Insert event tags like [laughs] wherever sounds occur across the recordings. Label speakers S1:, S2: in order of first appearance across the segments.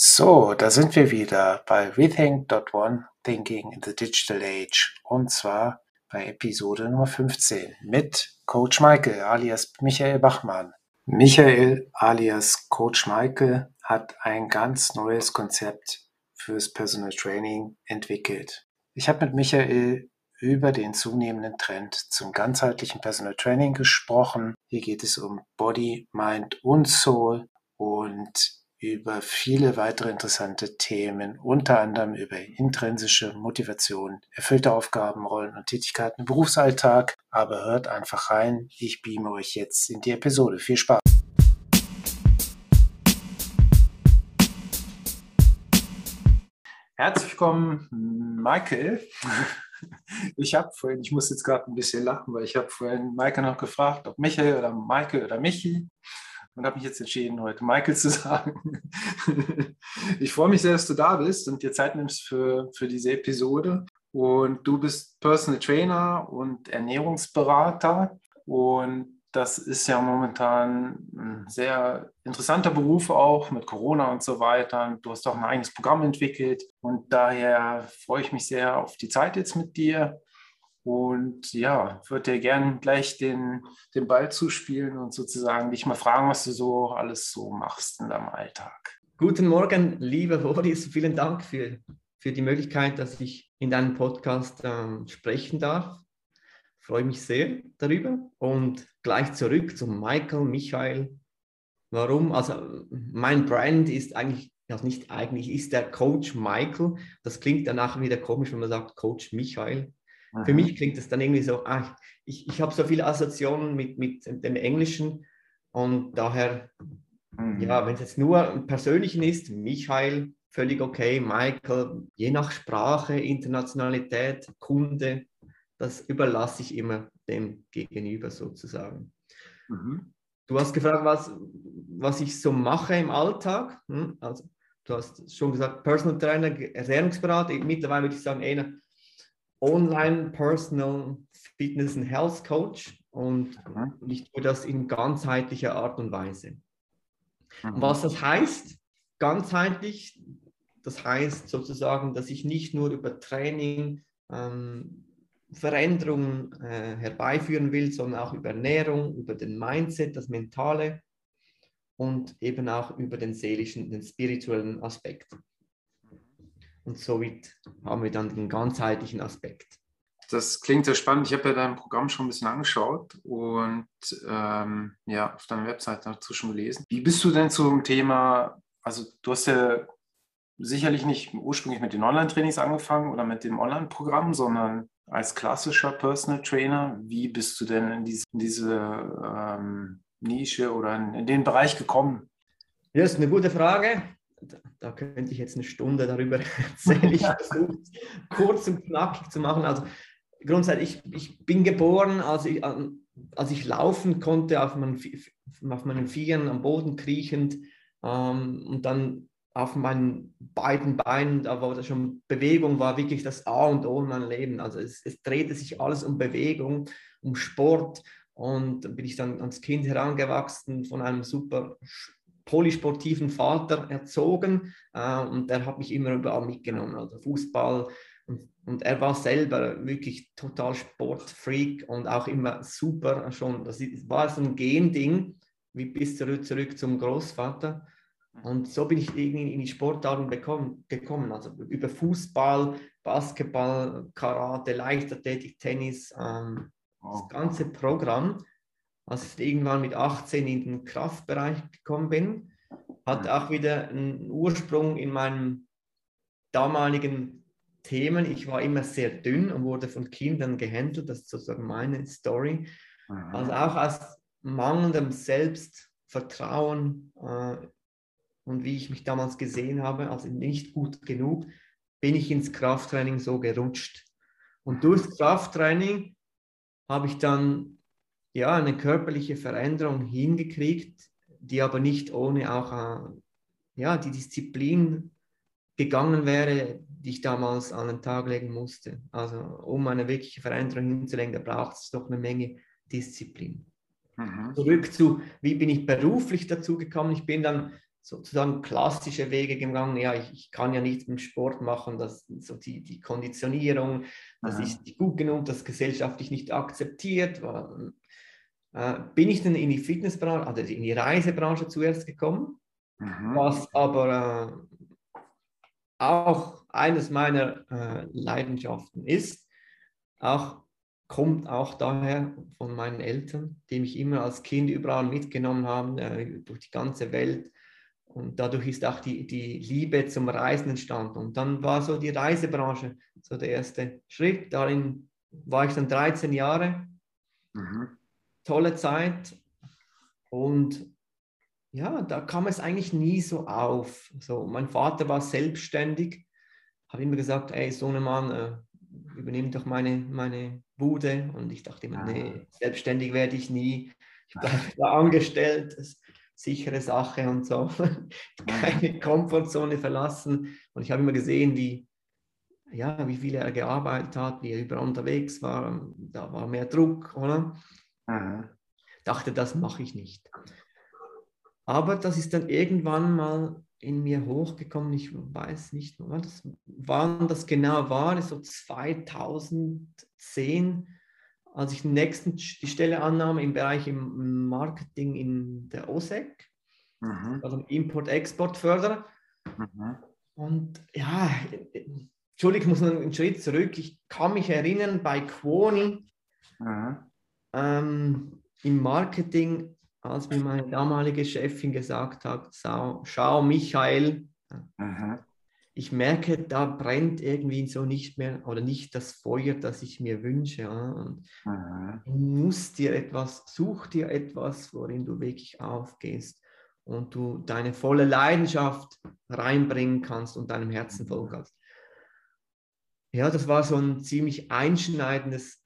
S1: So, da sind wir wieder bei Rethink.one Thinking in the Digital Age und zwar bei Episode Nummer 15 mit Coach Michael alias Michael Bachmann. Michael alias Coach Michael hat ein ganz neues Konzept fürs Personal Training entwickelt. Ich habe mit Michael über den zunehmenden Trend zum ganzheitlichen Personal Training gesprochen. Hier geht es um Body, Mind und Soul und über viele weitere interessante Themen, unter anderem über intrinsische Motivation, erfüllte Aufgaben, Rollen und Tätigkeiten im Berufsalltag. Aber hört einfach rein. Ich beame euch jetzt in die Episode. Viel Spaß! Herzlich willkommen, Michael. Ich habe vorhin, ich muss jetzt gerade ein bisschen lachen, weil ich habe vorhin Michael noch gefragt, ob Michael oder Michael oder Michi und habe mich jetzt entschieden, heute Michael zu [laughs] sagen. ich freue mich sehr, dass du da bist und dir Zeit nimmst für, für diese Episode. Und du bist Personal Trainer und Ernährungsberater. Und das ist ja momentan ein sehr interessanter Beruf auch mit Corona und so weiter. Du hast auch ein eigenes Programm entwickelt. Und daher freue ich mich sehr auf die Zeit jetzt mit dir und ja, würde dir gerne gleich den, den Ball zuspielen und sozusagen dich mal fragen, was du so alles so machst in deinem Alltag.
S2: Guten Morgen, lieber Boris. Vielen Dank für, für die Möglichkeit, dass ich in deinem Podcast ähm, sprechen darf. Freue mich sehr darüber. Und gleich zurück zu Michael, Michael. Warum? Also mein Brand ist eigentlich, also nicht eigentlich, ist der Coach Michael. Das klingt danach wieder komisch, wenn man sagt Coach Michael. Aha. Für mich klingt es dann irgendwie so, ah, ich, ich habe so viele Assoziationen mit, mit dem Englischen und daher, mhm. ja, wenn es jetzt nur im Persönlichen ist, Michael, völlig okay, Michael, je nach Sprache, Internationalität, Kunde, das überlasse ich immer dem Gegenüber sozusagen. Mhm. Du hast gefragt, was, was ich so mache im Alltag. Hm? Also, du hast schon gesagt, Personal Trainer, Ernährungsberater. Mittlerweile würde ich sagen, einer Online Personal Fitness and Health Coach und ich tue das in ganzheitlicher Art und Weise. Mhm. Was das heißt, ganzheitlich, das heißt sozusagen, dass ich nicht nur über Training ähm, Veränderungen äh, herbeiführen will, sondern auch über Ernährung, über den Mindset, das Mentale und eben auch über den seelischen, den spirituellen Aspekt. Und somit haben wir dann den ganzheitlichen Aspekt.
S1: Das klingt sehr spannend. Ich habe ja dein Programm schon ein bisschen angeschaut und ähm, ja, auf deiner Webseite dazu schon gelesen. Wie bist du denn zum Thema, also du hast ja sicherlich nicht ursprünglich mit den Online-Trainings angefangen oder mit dem Online-Programm, sondern als klassischer Personal Trainer. Wie bist du denn in diese, in diese ähm, Nische oder in, in den Bereich gekommen?
S2: Ja, das ist eine gute Frage da könnte ich jetzt eine Stunde darüber [laughs] erzählen. Ich versuche kurz und knackig zu machen. Also grundsätzlich, ich, ich bin geboren, als ich, als ich laufen konnte, auf meinen, auf meinen Vieren am Boden kriechend ähm, und dann auf meinen beiden Beinen, da war das schon Bewegung, war wirklich das A und O in meinem Leben. Also es, es drehte sich alles um Bewegung, um Sport. Und dann bin ich dann als Kind herangewachsen von einem super polysportiven Vater erzogen äh, und der hat mich immer überall mitgenommen, also Fußball. Und, und, er war selber wirklich total Sportfreak und auch immer super schon. Das war so ein Gending, wie bis zurück, zurück zum Großvater. Und so bin ich irgendwie in die Sportarten bekommen, gekommen. Also über Fußball, Basketball, Karate, Leichtathletik, Tennis, ähm, das ganze Programm als ich irgendwann mit 18 in den Kraftbereich gekommen bin, hat auch wieder einen Ursprung in meinen damaligen Themen. Ich war immer sehr dünn und wurde von Kindern gehandelt, das ist sozusagen meine Story. Also auch aus mangelndem Selbstvertrauen äh, und wie ich mich damals gesehen habe, also nicht gut genug, bin ich ins Krafttraining so gerutscht. Und durchs Krafttraining habe ich dann ja, eine körperliche Veränderung hingekriegt, die aber nicht ohne auch äh, ja, die Disziplin gegangen wäre, die ich damals an den Tag legen musste. Also um eine wirkliche Veränderung hinzulegen, da braucht es doch eine Menge Disziplin. Mhm. Zurück zu, wie bin ich beruflich dazu gekommen? Ich bin dann sozusagen klassische Wege gegangen. Ja, ich, ich kann ja nichts im Sport machen, das, so die, die Konditionierung, das Aha. ist nicht gut genug, das gesellschaftlich nicht akzeptiert. War, äh, bin ich dann in die Fitnessbranche, also in die Reisebranche zuerst gekommen, mhm. was aber äh, auch eines meiner äh, Leidenschaften ist. Auch kommt auch daher von meinen Eltern, die mich immer als Kind überall mitgenommen haben, äh, durch die ganze Welt. Und dadurch ist auch die, die Liebe zum Reisen entstanden. Und dann war so die Reisebranche so der erste Schritt. Darin war ich dann 13 Jahre. Mhm. Tolle Zeit. Und ja, da kam es eigentlich nie so auf. So, mein Vater war selbstständig, habe immer gesagt, ey, Sohnemann, äh, übernimm doch meine, meine Bude. Und ich dachte immer, nee, selbstständig werde ich nie. Ich bleibe da angestellt, sichere Sache und so. [laughs] Keine Komfortzone verlassen. Und ich habe immer gesehen, wie, ja, wie viel er gearbeitet hat, wie er überall unterwegs war. Da war mehr Druck, oder? Aha. Dachte, das mache ich nicht. Aber das ist dann irgendwann mal in mir hochgekommen. Ich weiß nicht, wann das, wann das genau war, so 2010, als ich den nächsten die Stelle annahm im Bereich im Marketing in der OSEC, mhm. also Import-Export-Förderer. Mhm. Und ja, Entschuldigung, ich muss noch einen Schritt zurück. Ich kann mich erinnern, bei Quoni mhm. Ähm, im Marketing als mir meine damalige Chefin gesagt hat, schau, schau Michael, Aha. ich merke, da brennt irgendwie so nicht mehr oder nicht das Feuer, das ich mir wünsche. Und du musst dir etwas, such dir etwas, worin du wirklich aufgehst und du deine volle Leidenschaft reinbringen kannst und deinem Herzen folgen kannst. Ja, das war so ein ziemlich einschneidendes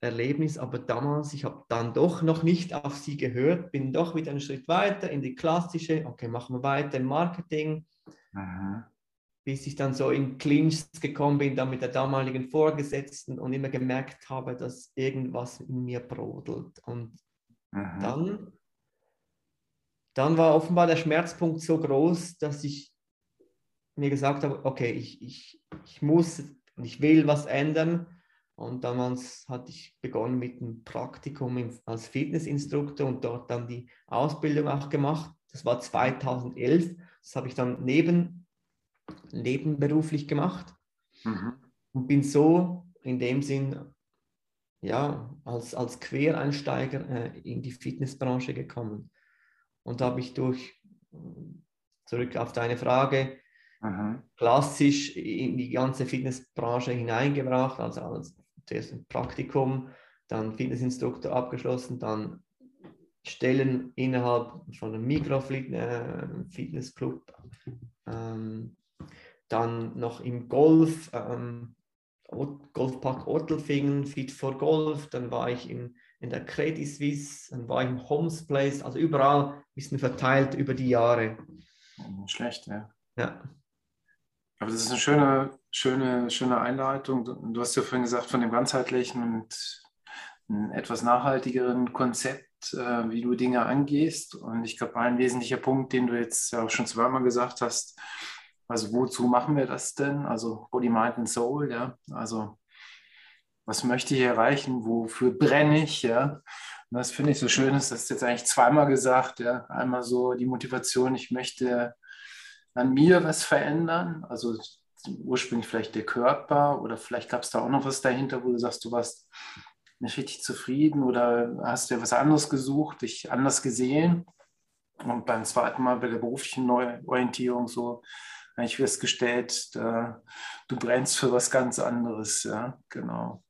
S2: Erlebnis, aber damals, ich habe dann doch noch nicht auf sie gehört, bin doch wieder einen Schritt weiter in die klassische, okay, machen wir weiter im Marketing, Aha. bis ich dann so in Clinch gekommen bin, dann mit der damaligen Vorgesetzten und immer gemerkt habe, dass irgendwas in mir brodelt. Und Aha. dann, dann war offenbar der Schmerzpunkt so groß, dass ich mir gesagt habe, okay, ich, ich, ich muss und ich will was ändern und damals hatte ich begonnen mit einem Praktikum als Fitnessinstruktor und dort dann die Ausbildung auch gemacht. Das war 2011. Das habe ich dann neben, nebenberuflich gemacht mhm. und bin so in dem Sinn ja, als, als Quereinsteiger äh, in die Fitnessbranche gekommen. Und habe ich durch, zurück auf deine Frage, Aha. klassisch in die ganze Fitnessbranche hineingebracht, also als zuerst ein Praktikum, dann Fitnessinstruktor abgeschlossen, dann Stellen innerhalb von einem Mikro-Fitnessclub, ähm, dann noch im Golf, ähm, Golfpark Ottelfingen, Fit for Golf, dann war ich in, in der Credit Suisse, dann war ich im Homes Place, also überall ein bisschen verteilt über die Jahre.
S1: Schlecht, ja.
S2: Ja.
S1: Aber das ist eine schöne, schöne, schöne Einleitung. Du hast ja vorhin gesagt, von dem ganzheitlichen und etwas nachhaltigeren Konzept, äh, wie du Dinge angehst. Und ich glaube, ein wesentlicher Punkt, den du jetzt auch schon zweimal gesagt hast, also wozu machen wir das denn? Also Body, Mind and Soul, ja. Also was möchte ich erreichen? Wofür brenne ich, ja? Und das finde ich so schön, ist das jetzt eigentlich zweimal gesagt, ja. Einmal so die Motivation, ich möchte an mir was verändern? Also ursprünglich vielleicht der Körper oder vielleicht gab es da auch noch was dahinter, wo du sagst, du warst nicht richtig zufrieden oder hast du was anderes gesucht, dich anders gesehen? Und beim zweiten Mal bei der beruflichen Neuorientierung so eigentlich festgestellt, da, du brennst für was ganz anderes, ja, genau.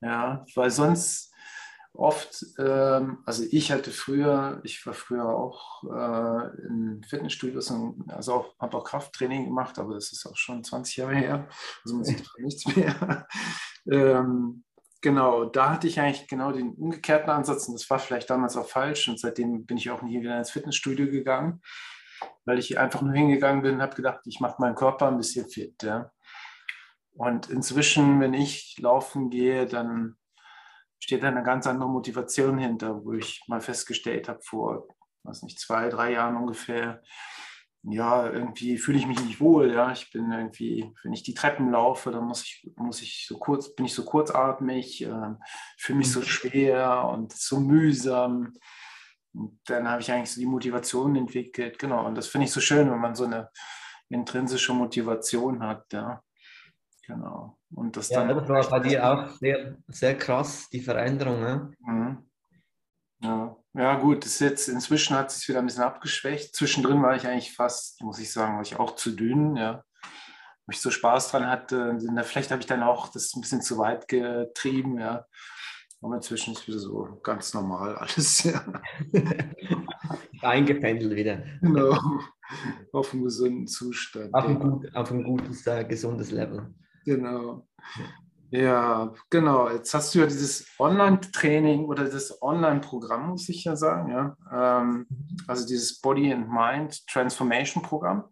S1: Ja, weil sonst oft, ähm, also ich hatte früher, ich war früher auch äh, in Fitnessstudios und also auch, habe auch Krafttraining gemacht, aber das ist auch schon 20 Jahre her, also man sieht nichts mehr. [laughs] ähm, genau, da hatte ich eigentlich genau den umgekehrten Ansatz und das war vielleicht damals auch falsch und seitdem bin ich auch nie wieder ins Fitnessstudio gegangen, weil ich einfach nur hingegangen bin und habe gedacht, ich mache meinen Körper ein bisschen fit. Ja. Und inzwischen, wenn ich laufen gehe, dann steht da eine ganz andere Motivation hinter, wo ich mal festgestellt habe vor, was nicht, zwei, drei Jahren ungefähr, ja, irgendwie fühle ich mich nicht wohl. Ja, ich bin irgendwie, wenn ich die Treppen laufe, dann muss ich, muss ich so kurz, bin ich so kurzatmig, äh, fühle mich so schwer und so mühsam. Und dann habe ich eigentlich so die Motivation entwickelt. Genau. Und das finde ich so schön, wenn man so eine intrinsische Motivation hat. Ja, genau. Und das
S2: ja,
S1: dann.
S2: Das war bei dir auch sehr, sehr krass, die Veränderung. Ne?
S1: Mhm. Ja. ja, gut, das jetzt, inzwischen hat es sich wieder ein bisschen abgeschwächt. Zwischendrin war ich eigentlich fast, muss ich sagen, war ich auch zu dünn, ja. Wo ich so Spaß dran hatte. Vielleicht habe ich dann auch das ein bisschen zu weit getrieben, ja. Aber inzwischen ist wieder so ganz normal alles, [laughs] ja. [laughs]
S2: Eingependelt wieder.
S1: Genau. Auf einem gesunden Zustand.
S2: Auf ein, gut, auf ein gutes, äh, gesundes Level.
S1: Genau. Ja, genau. Jetzt hast du ja dieses Online-Training oder das Online-Programm, muss ich ja sagen, ja. Ähm, also dieses Body and Mind Transformation Programm.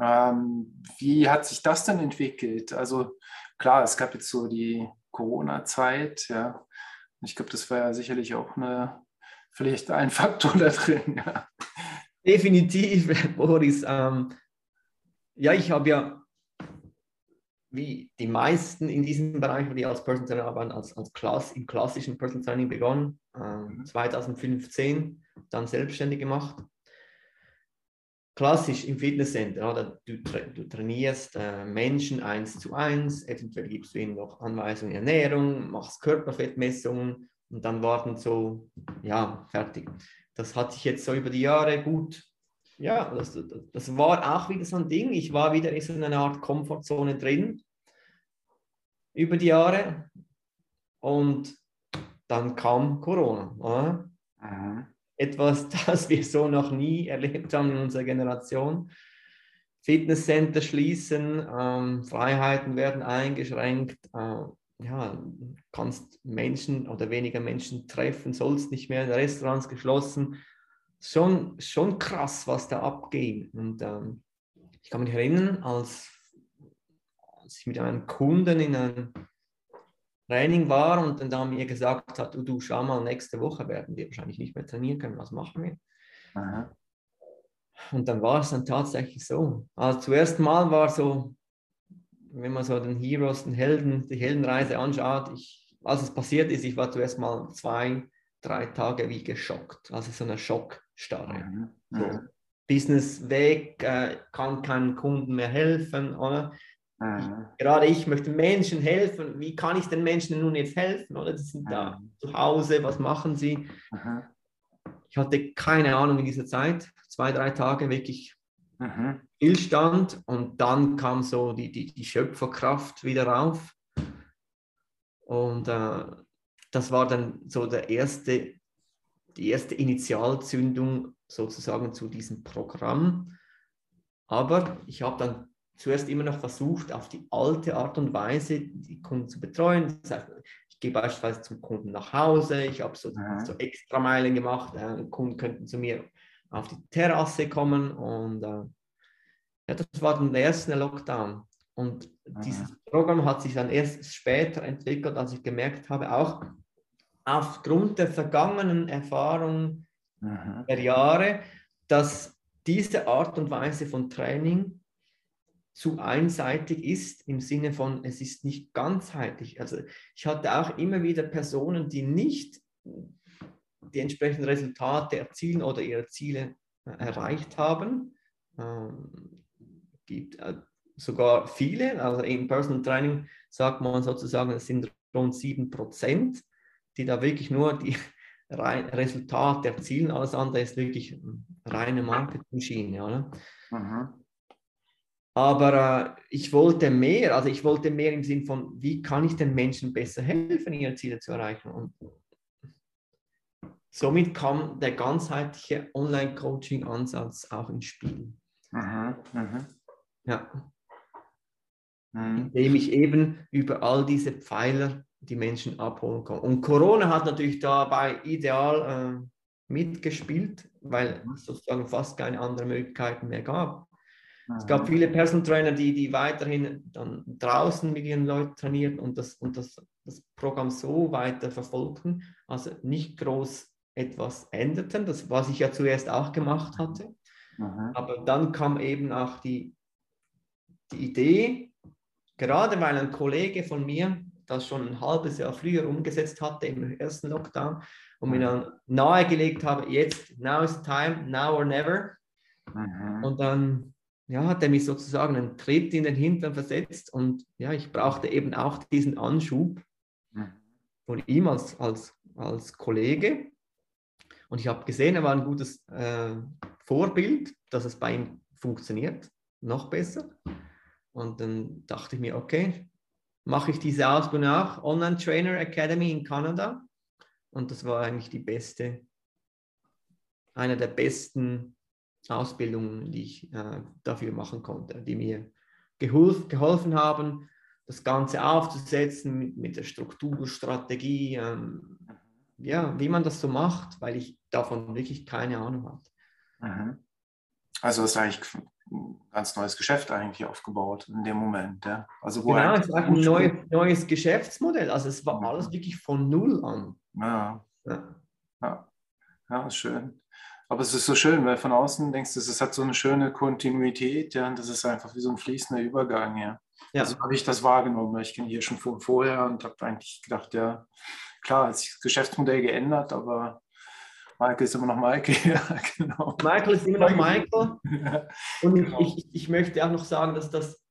S1: Ähm, wie hat sich das denn entwickelt? Also klar, es gab jetzt so die Corona-Zeit, ja. Ich glaube, das war ja sicherlich auch eine, vielleicht ein Faktor [laughs] da drin. Ja.
S2: Definitiv, [laughs] Boris. Ähm, ja, ich habe ja wie die meisten in diesem Bereich, die als Person Trainer arbeiten, als, als Klass, im klassischen Person Training begonnen, äh, 2015 dann selbstständig gemacht. Klassisch im Fitnesscenter, oder? Du, tra du trainierst äh, Menschen eins zu eins, eventuell gibst du ihnen noch Anweisungen in Ernährung, machst Körperfettmessungen und dann warten so, ja, fertig. Das hat sich jetzt so über die Jahre gut ja, das, das, war auch wieder so ein Ding. Ich war wieder in so einer Art Komfortzone drin über die Jahre und dann kam Corona. Etwas, [laughs] das wir so noch nie erlebt haben in unserer Generation. Fitnesscenter schließen, ähm, Freiheiten werden eingeschränkt, äh, ja, kannst Menschen oder weniger Menschen treffen, sollst nicht mehr, Restaurants geschlossen schon, schon krass, was da abging. Und ähm, ich kann mich erinnern, als, als ich mit einem Kunden in einem Training war und dann da mir gesagt hat, du, du schau mal, nächste Woche werden wir wahrscheinlich nicht mehr trainieren können, was machen wir? Aha. Und dann war es dann tatsächlich so. Also zuerst mal war so, wenn man so den Heroes, den Helden, die Heldenreise anschaut, ich, als es passiert ist, ich war zuerst mal zwei, drei Tage wie geschockt. Also so eine Schock, Starre. Mhm. So, mhm. Business weg, äh, kann keinem Kunden mehr helfen, oder? Mhm. Gerade ich möchte Menschen helfen. Wie kann ich den Menschen nun jetzt helfen? Oder? Die sind da mhm. zu Hause, was machen sie? Mhm. Ich hatte keine Ahnung in dieser Zeit, zwei, drei Tage wirklich mhm. Stillstand und dann kam so die, die, die Schöpferkraft wieder rauf. Und äh, das war dann so der erste die erste Initialzündung sozusagen zu diesem Programm. Aber ich habe dann zuerst immer noch versucht, auf die alte Art und Weise die Kunden zu betreuen. Das heißt, ich gehe beispielsweise zum Kunden nach Hause, ich habe so, mhm. so extra Meilen gemacht, äh, Kunden könnten zu mir auf die Terrasse kommen und äh, ja, das war dann der erste Lockdown. Und mhm. dieses Programm hat sich dann erst später entwickelt, als ich gemerkt habe, auch aufgrund der vergangenen Erfahrung mhm. der Jahre, dass diese Art und Weise von Training zu einseitig ist im Sinne von, es ist nicht ganzheitlich. Also ich hatte auch immer wieder Personen, die nicht die entsprechenden Resultate erzielen oder ihre Ziele äh, erreicht haben. Ähm, gibt äh, sogar viele, also im Personal Training sagt man sozusagen, es sind rund 7 Prozent die da wirklich nur die [laughs] Resultate erzielen. Alles andere ist wirklich reine Marketing-Schiene. Oder? Mhm. Aber äh, ich wollte mehr, also ich wollte mehr im Sinn von, wie kann ich den Menschen besser helfen, ihre Ziele zu erreichen. Und somit kam der ganzheitliche Online-Coaching-Ansatz auch ins Spiel. Mhm. Mhm. Ja. Mhm. Indem ich eben über all diese Pfeiler die Menschen abholen kann. Und Corona hat natürlich dabei ideal äh, mitgespielt, weil es sozusagen fast keine anderen Möglichkeiten mehr gab. Mhm. Es gab viele Personal Trainer, die, die weiterhin dann draußen mit ihren Leuten trainierten und das, und das, das Programm so weiter verfolgten, also nicht groß etwas änderten, das, was ich ja zuerst auch gemacht hatte. Mhm. Aber dann kam eben auch die, die Idee, gerade weil ein Kollege von mir das schon ein halbes Jahr früher umgesetzt hatte im ersten Lockdown und mir dann nahegelegt habe, jetzt, now is time, now or never. Mhm. Und dann ja, hat er mich sozusagen einen Tritt in den Hintern versetzt und ja, ich brauchte eben auch diesen Anschub mhm. von ihm als, als, als Kollege. Und ich habe gesehen, er war ein gutes äh, Vorbild, dass es bei ihm funktioniert, noch besser. Und dann dachte ich mir, okay, mache ich diese Ausbildung auch, Online Trainer Academy in Kanada. Und das war eigentlich die beste, eine der besten Ausbildungen, die ich äh, dafür machen konnte, die mir geholf, geholfen haben, das Ganze aufzusetzen mit, mit der Struktur, Strategie, ähm, ja, wie man das so macht, weil ich davon wirklich keine Ahnung hatte.
S1: Mhm. Also ist eigentlich ein ganz neues Geschäft eigentlich aufgebaut in dem Moment. Ja? Also
S2: wo genau, es war ein neues, neues Geschäftsmodell. Also es war alles wirklich von Null an.
S1: Ja. Ja, ja. ja ist schön. Aber es ist so schön, weil von außen denkst du, es hat so eine schöne Kontinuität, ja, und das ist einfach wie so ein fließender Übergang, ja. ja. Also habe ich das wahrgenommen. Ich kenne hier schon vorher und habe eigentlich gedacht, ja, klar, hat sich das Geschäftsmodell geändert, aber Michael ist immer noch Michael. [laughs] Ja,
S2: genau. Michael ist immer noch Michael. [laughs] Und genau. ich, ich möchte auch noch sagen, dass das,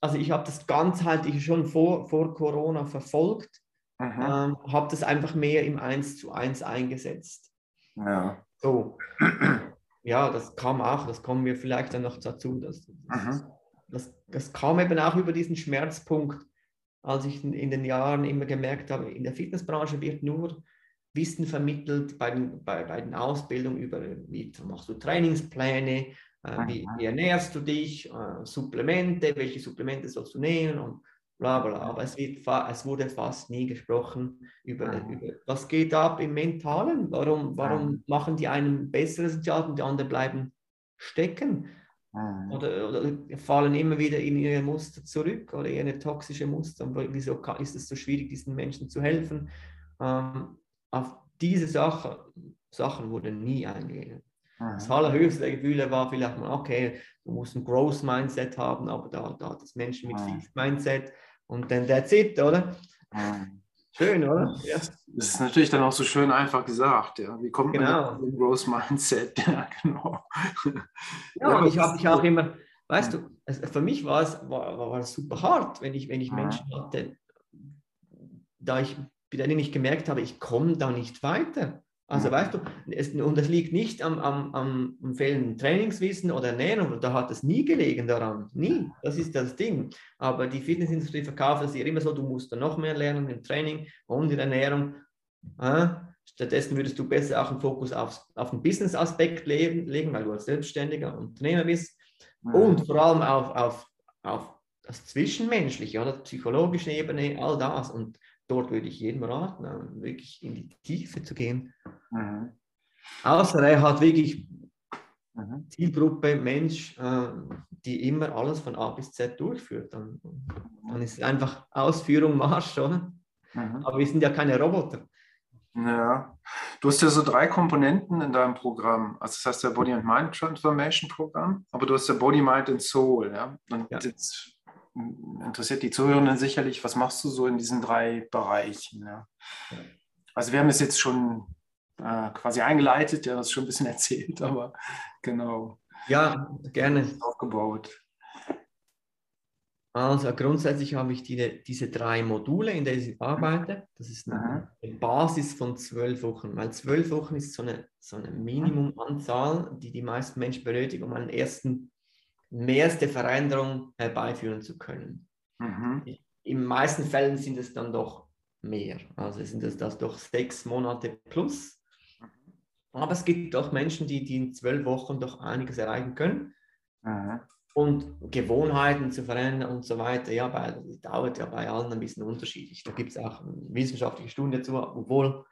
S2: also ich habe das ganzheitlich schon vor, vor Corona verfolgt, mhm. ähm, habe das einfach mehr im 1 zu 1 eingesetzt. Ja. So. Ja, das kam auch, das kommen wir vielleicht dann noch dazu. Das, mhm. das, das kam eben auch über diesen Schmerzpunkt, als ich in den Jahren immer gemerkt habe, in der Fitnessbranche wird nur Wissen vermittelt bei den, bei, bei den Ausbildungen über, wie machst du Trainingspläne, äh, wie, wie, ernährst du dich, äh, Supplemente, welche Supplemente sollst du nehmen und bla bla. Aber es, wird, es wurde fast nie gesprochen über, über was geht ab im Mentalen, warum, warum machen die einen besseres Resultat und die anderen bleiben stecken. Oder, oder, fallen immer wieder in ihre Muster zurück oder in ihre toxische Muster. wieso ist es so schwierig, diesen Menschen zu helfen? Ähm, auf diese Sache, Sachen wurden nie eingegangen. Das allerhöchste der Gefühle war vielleicht mal, okay, du musst ein Growth Mindset haben, aber da, da hat das Menschen mit Fixed Mindset und dann that's it, oder? Schön, oder?
S1: Ja. Das ist natürlich dann auch so schön einfach gesagt, ja. Wie kommt genau. man zum Growth Mindset? [laughs] Ja, genau.
S2: Ja, ja ich habe mich auch immer, weißt du, für mich war es, war, war es super hart, wenn ich, wenn ich Menschen hatte, da ich bei denen ich gemerkt habe, ich komme da nicht weiter. Also weißt du, es, und das liegt nicht am, am, am, am fehlenden Trainingswissen oder Ernährung, da hat es nie gelegen daran, nie, das ist das Ding. Aber die Fitnessindustrie verkauft es ihr immer so, du musst da noch mehr lernen im Training und in der Ernährung. Äh, stattdessen würdest du besser auch einen Fokus auf, auf den Business-Aspekt legen, weil du als selbstständiger Unternehmer bist mhm. und vor allem auf, auf, auf das Zwischenmenschliche oder psychologische Ebene, all das. Und dort würde ich jedem raten, wirklich in die Tiefe zu gehen. Mhm. Außer er hat wirklich mhm. Zielgruppe Mensch, äh, die immer alles von A bis Z durchführt. Dann, dann ist es einfach Ausführung Marsch, oder? Mhm. Aber wir sind ja keine Roboter.
S1: Ja, du hast ja so drei Komponenten in deinem Programm. Also das heißt der Body and Mind Transformation Programm, aber du hast der Body, Mind and Soul. Ja? Und ja. jetzt interessiert die Zuhörenden sicherlich, was machst du so in diesen drei Bereichen? Ja? Also wir haben es jetzt schon äh, quasi eingeleitet, ja, das schon ein bisschen [laughs] erzählt, aber genau.
S2: Ja, gerne.
S1: Aufgebaut.
S2: Also grundsätzlich habe ich die, diese drei Module, in denen ich arbeite. Das ist eine, eine Basis von zwölf Wochen, weil zwölf Wochen ist so eine, so eine Minimumanzahl, die die meisten Menschen benötigen, um einen ersten mehrste Veränderung herbeiführen zu können. Mhm. In meisten Fällen sind es dann doch mehr. Also sind es das doch sechs Monate plus. Mhm. Aber es gibt auch Menschen, die, die in zwölf Wochen doch einiges erreichen können. Mhm. Und Gewohnheiten zu verändern und so weiter, ja, bei, das dauert ja bei allen ein bisschen unterschiedlich. Da gibt es auch wissenschaftliche Studien dazu, obwohl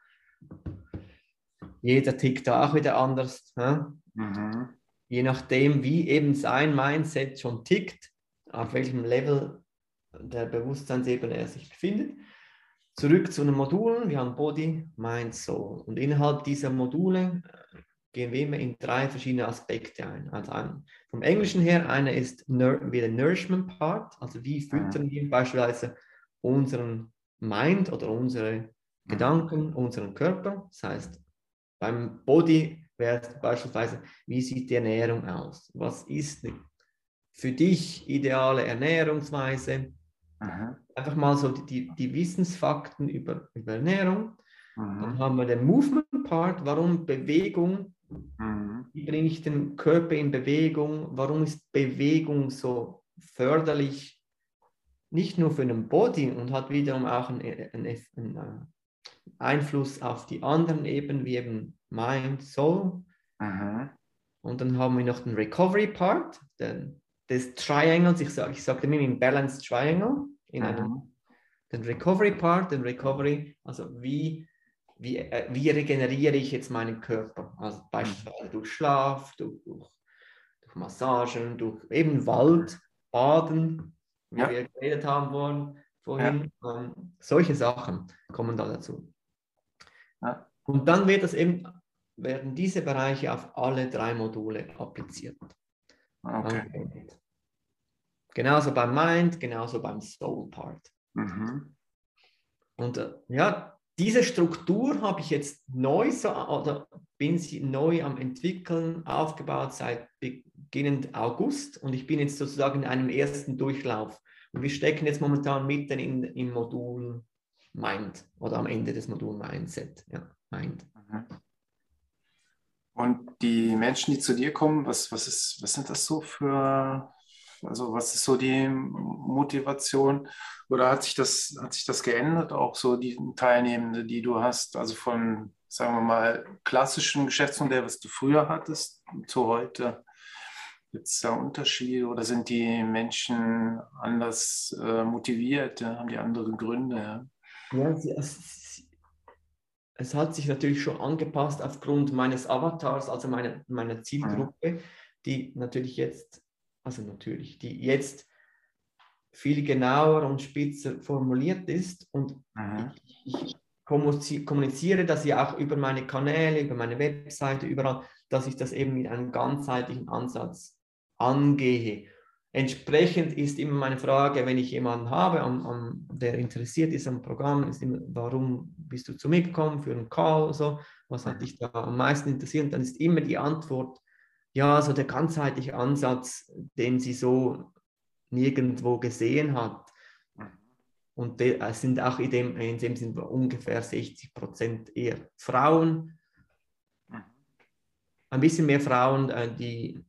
S2: jeder tickt da auch wieder anders. Mhm je nachdem, wie eben sein Mindset schon tickt, auf welchem Level der Bewusstseinsebene er sich befindet. Zurück zu den Modulen. Wir haben Body, Mind, Soul. Und innerhalb dieser Module äh, gehen wir immer in drei verschiedene Aspekte ein. Also ein, vom Englischen her, einer ist wie der Nourishment Part, also wie füttern wir beispielsweise unseren Mind oder unsere Gedanken, unseren Körper. Das heißt, beim Body wäre beispielsweise, wie sieht die Ernährung aus? Was ist für dich ideale Ernährungsweise? Mhm. Einfach mal so die, die Wissensfakten über, über Ernährung. Mhm. Dann haben wir den Movement Part, warum Bewegung, mhm. wie bringe ich den Körper in Bewegung, warum ist Bewegung so förderlich, nicht nur für den Body und hat wiederum auch einen, einen, einen Einfluss auf die anderen Ebenen, wie eben Mind, Soul. Mhm. Und dann haben wir noch den Recovery Part, den, des Triangles, ich sage ich sag immer im Balanced Triangle, in mhm. einem, den Recovery Part, den Recovery, also wie, wie, äh, wie regeneriere ich jetzt meinen Körper? Also beispielsweise durch Schlaf, durch, durch, durch Massagen, durch eben Wald, Baden, wie ja. wir geredet haben wollen vorhin. Ja. Ähm, solche Sachen kommen da dazu. Ja. Und dann wird das eben, werden diese Bereiche auf alle drei Module appliziert. Okay. Genauso beim Mind, genauso beim Soul Part. Mhm. Und äh, ja, diese Struktur habe ich jetzt neu so, oder bin sie neu am entwickeln, aufgebaut seit beginnend August und ich bin jetzt sozusagen in einem ersten Durchlauf. Und wir stecken jetzt momentan mitten in, im Modul Mind oder am Ende des Moduls Mindset. Ja, Mind. Mhm.
S1: Und die Menschen, die zu dir kommen, was, was, ist, was sind das so für, also was ist so die Motivation? Oder hat sich das, hat sich das geändert, auch so die Teilnehmende, die du hast, also von, sagen wir mal, klassischen Geschäftsmodell, was du früher hattest, zu heute? Gibt es da Unterschiede oder sind die Menschen anders äh, motiviert? Ja? Haben die andere Gründe? Ja,
S2: ja es, es, hat sich natürlich schon angepasst aufgrund meines Avatars, also meiner, meiner Zielgruppe, mhm. die natürlich jetzt also natürlich, die jetzt viel genauer und spitzer formuliert ist und mhm. ich, ich kommuniziere das ja auch über meine Kanäle, über meine Webseite, überall, dass ich das eben mit einem ganzheitlichen Ansatz angehe. Entsprechend ist immer meine Frage, wenn ich jemanden habe, am, am, der interessiert ist am Programm, ist immer, warum bist du zu mir gekommen für einen Call, so, was hat dich da am meisten interessiert? dann ist immer die Antwort, ja, so der ganzheitliche Ansatz, den sie so nirgendwo gesehen hat. Und es sind auch in dem, in dem sind ungefähr 60 Prozent eher Frauen. Ein bisschen mehr Frauen, äh, die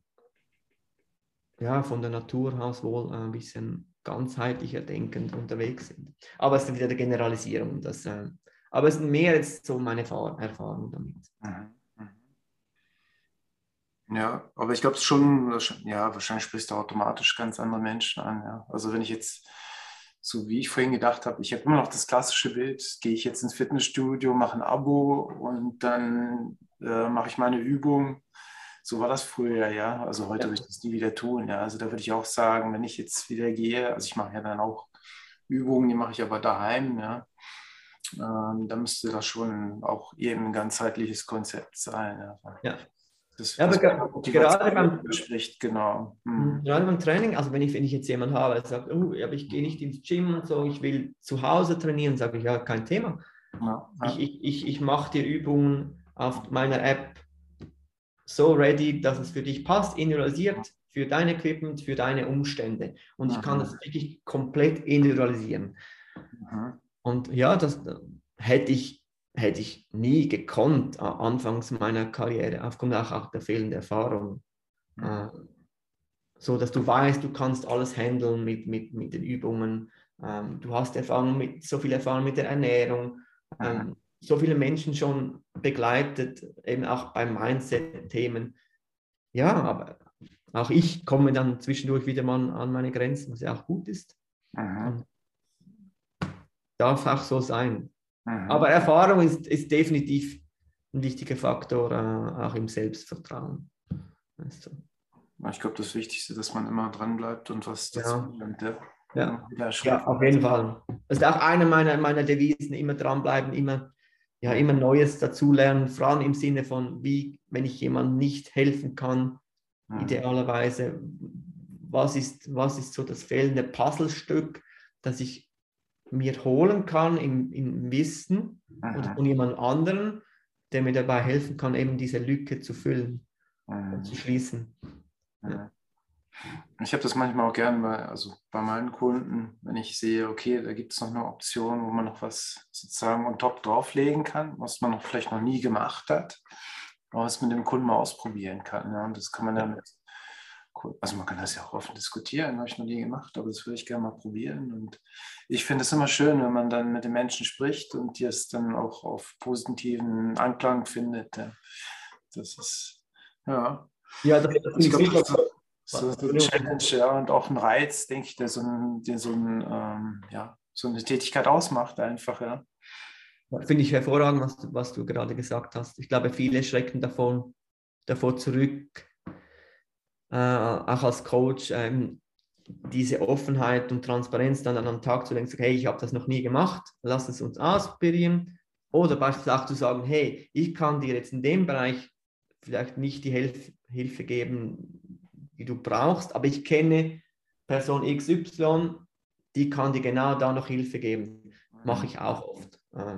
S2: ja, von der Natur aus wohl ein bisschen ganzheitlicher denkend unterwegs sind. Aber es ist wieder eine Generalisierung. Das, äh, aber es ist mehr jetzt so meine Erfahrung damit. Mhm.
S1: Ja, aber ich glaube schon, ja, wahrscheinlich sprichst du automatisch ganz andere Menschen an. Ja. Also wenn ich jetzt, so wie ich vorhin gedacht habe, ich habe immer noch das klassische Bild, gehe ich jetzt ins Fitnessstudio, mache ein Abo und dann äh, mache ich meine Übung. So war das früher, ja. Also heute ja. würde ich das nie wieder tun. Ja. Also da würde ich auch sagen, wenn ich jetzt wieder gehe, also ich mache ja dann auch Übungen, die mache ich aber daheim, ja. Ähm, da müsste das schon auch eben ein ganzheitliches Konzept sein. Ja.
S2: ja. Das, ja, aber gerade beim, spricht, genau. Hm.
S1: hm.
S2: gerade beim Training, also wenn ich, wenn ich jetzt jemanden habe, der sagt, oh, aber ich gehe nicht ins Gym und so, ich will zu Hause trainieren, sage ich, ja, kein Thema. Ja, ja. Ich, ich, ich, ich mache die Übungen auf meiner App so ready, dass es für dich passt, individualisiert für dein Equipment, für deine Umstände. Und ich kann das wirklich komplett individualisieren. Und ja, das hätte ich hätte ich nie gekonnt, anfangs meiner Karriere, aufgrund auch der fehlenden Erfahrung. Mhm. so dass du weißt, du kannst alles handeln mit, mit, mit den Übungen. Ähm, du hast Erfahrung mit, so viel Erfahrung mit der Ernährung. So viele Menschen schon begleitet, eben auch bei Mindset-Themen. Ja, aber auch ich komme dann zwischendurch wieder mal an meine Grenzen, was ja auch gut ist. Mhm. Darf auch so sein. Mhm. Aber Erfahrung ist, ist definitiv ein wichtiger Faktor, äh, auch im Selbstvertrauen.
S1: Also. Ich glaube, das Wichtigste, dass man immer dran bleibt und was
S2: dazu ja. lernt. Ja. Ja. ja, auf jeden Fall. Das ist auch eine meiner, meiner Devisen, immer dranbleiben, immer ja, immer Neues dazulernen, vor allem im Sinne von, wie, wenn ich jemandem nicht helfen kann, mhm. idealerweise, was ist, was ist so das fehlende Puzzlestück, das ich mir holen kann im, im Wissen mhm. oder von jemand anderen, der mir dabei helfen kann, eben diese Lücke zu füllen mhm. und zu schließen. Ja.
S1: Ich habe das manchmal auch gern bei, also bei meinen Kunden, wenn ich sehe, okay, da gibt es noch eine Option, wo man noch was sozusagen on top drauflegen kann, was man noch vielleicht noch nie gemacht hat, aber was mit dem Kunden mal ausprobieren kann. Ja, und das kann man dann, also man kann das ja auch offen diskutieren, habe ich noch nie gemacht, aber das würde ich gerne mal probieren. Und ich finde es immer schön, wenn man dann mit den Menschen spricht und die es dann auch auf positiven Anklang findet. Ja. Das ist, ja. Ja, das, das das, so, so eine Challenge ja, und auch ein Reiz, denke ich, der so, ein, der so, ein, ähm, ja, so eine Tätigkeit ausmacht, einfach. Ja.
S2: Finde ich hervorragend, was, was du gerade gesagt hast. Ich glaube, viele schrecken davon, davor zurück, äh, auch als Coach, ähm, diese Offenheit und Transparenz dann an den Tag zu legen, hey, ich habe das noch nie gemacht, lass es uns ausprobieren. Oder beispielsweise auch zu sagen, hey, ich kann dir jetzt in dem Bereich vielleicht nicht die Hilf Hilfe geben, die du brauchst, aber ich kenne Person XY, die kann dir genau da noch Hilfe geben. Mache ich auch oft, ähm,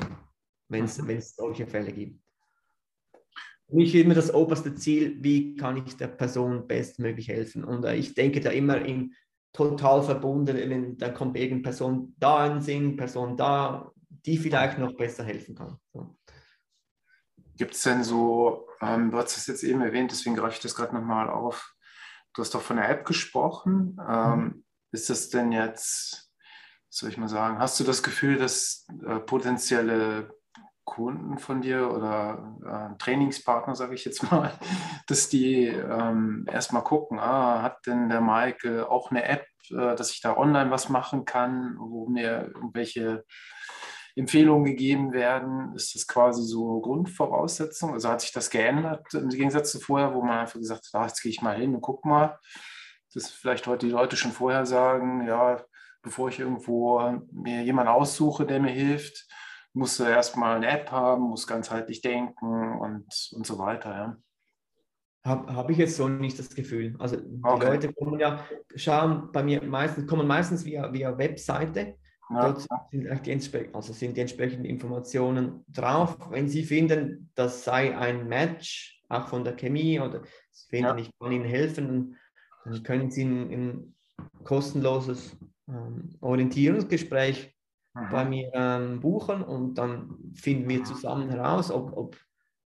S2: wenn es mhm. solche Fälle gibt. Für mich immer das oberste Ziel, wie kann ich der Person bestmöglich helfen. Und äh, ich denke da immer in total verbunden, wenn da kommt irgendeine Person da in Sinn, Person da, die vielleicht noch besser helfen kann. So.
S1: Gibt es denn so, ähm, du hast es jetzt eben erwähnt, deswegen greife ich das gerade nochmal auf, Du hast doch von der App gesprochen. Ähm, mhm. Ist das denn jetzt, soll ich mal sagen, hast du das Gefühl, dass äh, potenzielle Kunden von dir oder äh, Trainingspartner, sage ich jetzt [laughs] mal, dass die ähm, erstmal gucken, ah, hat denn der Maike auch eine App, äh, dass ich da online was machen kann, wo mir irgendwelche Empfehlungen gegeben werden, ist das quasi so Grundvoraussetzung? Also hat sich das geändert im Gegensatz zu vorher, wo man einfach gesagt hat, ah, jetzt gehe ich mal hin und guck mal, dass vielleicht heute die Leute schon vorher sagen, ja, bevor ich irgendwo mir jemanden aussuche, der mir hilft, musst du erstmal eine App haben, muss ganzheitlich denken und, und so weiter. Ja.
S2: Habe hab ich jetzt so nicht das Gefühl. Also die okay. Leute kommen ja, schauen bei mir meistens, kommen meistens via, via Webseite ja. Dort sind die, also sind die entsprechenden Informationen drauf. Wenn Sie finden, das sei ein Match, auch von der Chemie, oder Sie finden, ja. ich kann Ihnen helfen, dann können Sie ein, ein kostenloses ähm, Orientierungsgespräch Aha. bei mir ähm, buchen und dann finden wir zusammen heraus, ob, ob,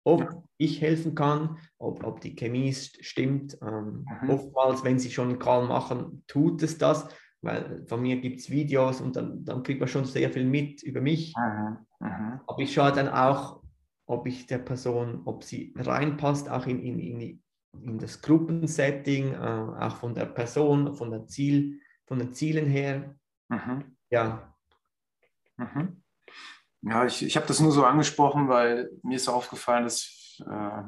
S2: ob ich helfen kann, ob, ob die Chemie stimmt. Ähm, oftmals, wenn Sie schon einen Call machen, tut es das weil von mir gibt es Videos und dann, dann kriegt man schon sehr viel mit über mich. Aha, aha. Aber ich schaue dann auch, ob ich der Person, ob sie reinpasst, auch in, in, in, in das Gruppensetting, äh, auch von der Person, von, der Ziel, von den Zielen her. Aha. Ja.
S1: Ja, ich, ich habe das nur so angesprochen, weil mir ist aufgefallen, dass, äh,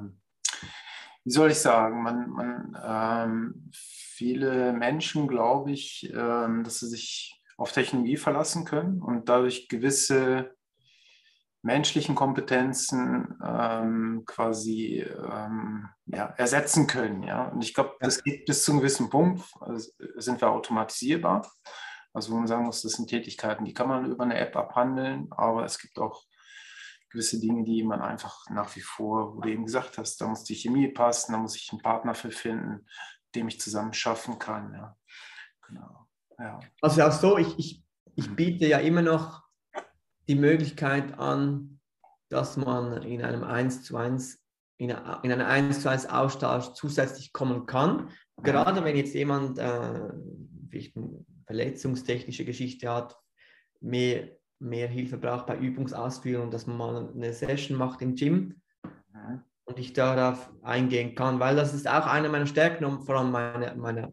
S1: wie soll ich sagen, man, man ähm, viele Menschen, glaube ich, ähm, dass sie sich auf Technologie verlassen können und dadurch gewisse menschlichen Kompetenzen ähm, quasi ähm, ja, ersetzen können. Ja? Und ich glaube, das geht bis zu einem gewissen Punkt, also sind wir automatisierbar. Also wo man sagen muss, das sind Tätigkeiten, die kann man über eine App abhandeln, aber es gibt auch gewisse Dinge, die man einfach nach wie vor, wo du eben gesagt hast, da muss die Chemie passen, da muss ich einen Partner für finden, dem ich zusammen schaffen kann. Ja. Genau.
S2: Ja. Also auch so, ich, ich, ich mhm. biete ja immer noch die Möglichkeit an, dass man in einem 1 zu 1 in, in einen 1 zu 1 Austausch zusätzlich kommen kann. Gerade wenn jetzt jemand äh, eine verletzungstechnische Geschichte hat, mehr, mehr Hilfe braucht bei Übungsausführung, dass man mal eine Session macht im Gym. Und ich darauf eingehen kann, weil das ist auch eine meiner Stärken und vor allem meine, meine,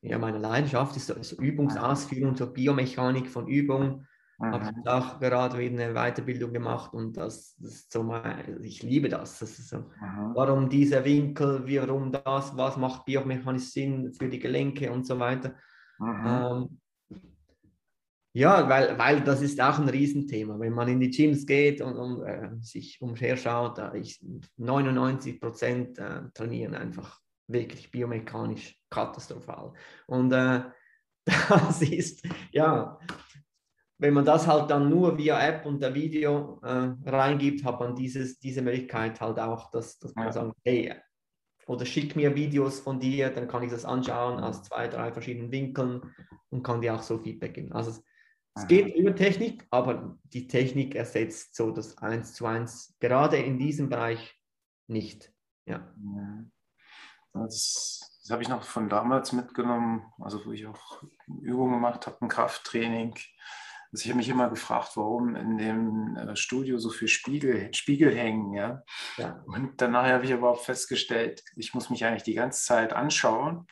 S2: ja, meine Leidenschaft ist so, so Übungsausführung, so Biomechanik von Übung. Mhm. Habe ich auch gerade wieder eine Weiterbildung gemacht und das, das ist so mein, ich liebe das. das so, mhm. Warum dieser Winkel, warum das, was macht biomechanisch Sinn für die Gelenke und so weiter. Mhm. Ähm, Ja, weil, weil das ist auch ein Riesenthema. Wenn man in die Gyms geht und, und äh, sich umherschaut, da ich, 99 Prozent äh, trainieren einfach wirklich biomechanisch katastrophal. Und äh, [laughs] das ist, ja, wenn man das halt dann nur via App und der Video äh, reingibt, hat man dieses, diese Möglichkeit halt auch, dass, dass man ja. sagt, hey, oder schick mir Videos von dir, dann kann ich das anschauen aus zwei, drei verschiedenen Winkeln und kann dir auch so Feedback geben. Also es, geht über Technik, aber die Technik ersetzt so das Eins zu eins, gerade in diesem Bereich nicht. Ja.
S1: Das, das habe ich noch von damals mitgenommen, also wo ich auch Übungen gemacht habe, ein Krafttraining. Also ich habe mich immer gefragt, warum in dem äh, Studio so viel Spiegel, Spiegel hängen. Ja? ja. Und danach habe ich aber auch festgestellt, ich muss mich eigentlich die ganze Zeit anschauen,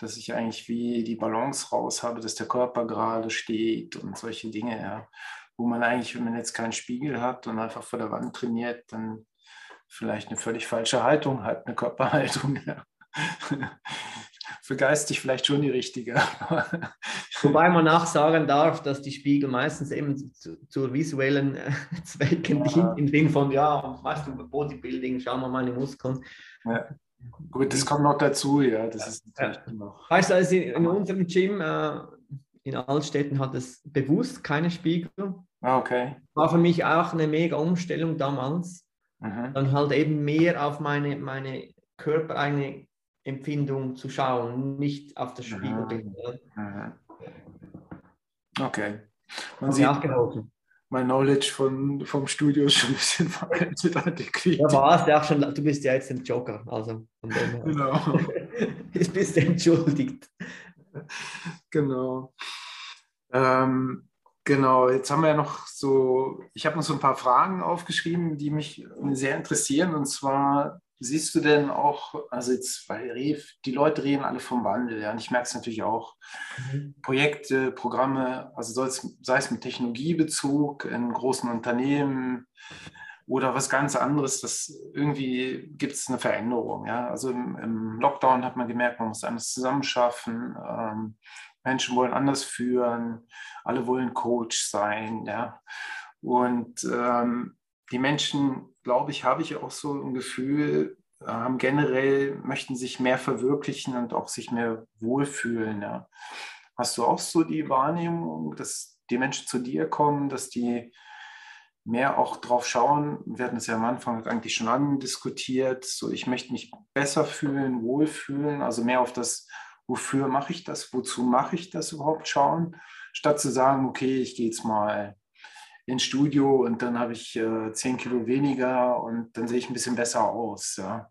S1: dass ich eigentlich wie die Balance raus habe, dass der Körper gerade steht und solche Dinge. Ja? Wo man eigentlich, wenn man jetzt keinen Spiegel hat und einfach vor der Wand trainiert, dann vielleicht eine völlig falsche Haltung hat, eine Körperhaltung. Ja. [laughs] für geistig vielleicht schon die richtige. [laughs]
S2: Wobei man nachsagen darf, dass die Spiegel meistens eben zu, zu visuellen äh, Zwecken ja. dienen, im Sinne von, ja, weißt du, Bodybuilding, schauen wir meine Muskeln.
S1: Ja. Gut, das kommt noch dazu, ja. Das ist
S2: natürlich ja. noch. Weißt du, also in unserem Gym äh, in Altstädten hat es bewusst keine Spiegel.
S1: Ah, okay.
S2: War für mich auch eine mega Umstellung damals. Mhm. Dann halt eben mehr auf meine, meine körpereigene Empfindung zu schauen, nicht auf das Spiegelbild.
S1: Mhm. Okay.
S2: Man sieht, geholfen.
S1: Mein Knowledge von, vom Studio ist schon ein bisschen [laughs] veraltet.
S2: Ja, warst ja auch schon, du bist ja jetzt ein Joker, also von dem Genau. [laughs] Jetzt bist entschuldigt.
S1: Genau. Ähm, genau, jetzt haben wir ja noch so, ich habe noch so ein paar Fragen aufgeschrieben, die mich sehr interessieren. Und zwar siehst du denn auch, also jetzt, weil die Leute reden alle vom Wandel, ja, und ich merke es natürlich auch, mhm. Projekte, Programme, also sei es mit Technologiebezug in großen Unternehmen oder was ganz anderes, das irgendwie gibt es eine Veränderung, ja. Also im, im, Lockdown hat man gemerkt, man muss alles zusammenschaffen, ähm, Menschen wollen anders führen, alle wollen Coach sein, ja. Und ähm, die Menschen, glaube ich, habe ich auch so ein Gefühl, haben generell, möchten sich mehr verwirklichen und auch sich mehr wohlfühlen. Ja. Hast du auch so die Wahrnehmung, dass die Menschen zu dir kommen, dass die mehr auch drauf schauen? Wir hatten es ja am Anfang eigentlich schon andiskutiert, so ich möchte mich besser fühlen, wohlfühlen, also mehr auf das, wofür mache ich das, wozu mache ich das überhaupt schauen, statt zu sagen, okay, ich gehe jetzt mal ins Studio und dann habe ich äh, 10 Kilo weniger und dann sehe ich ein bisschen besser aus. Ja.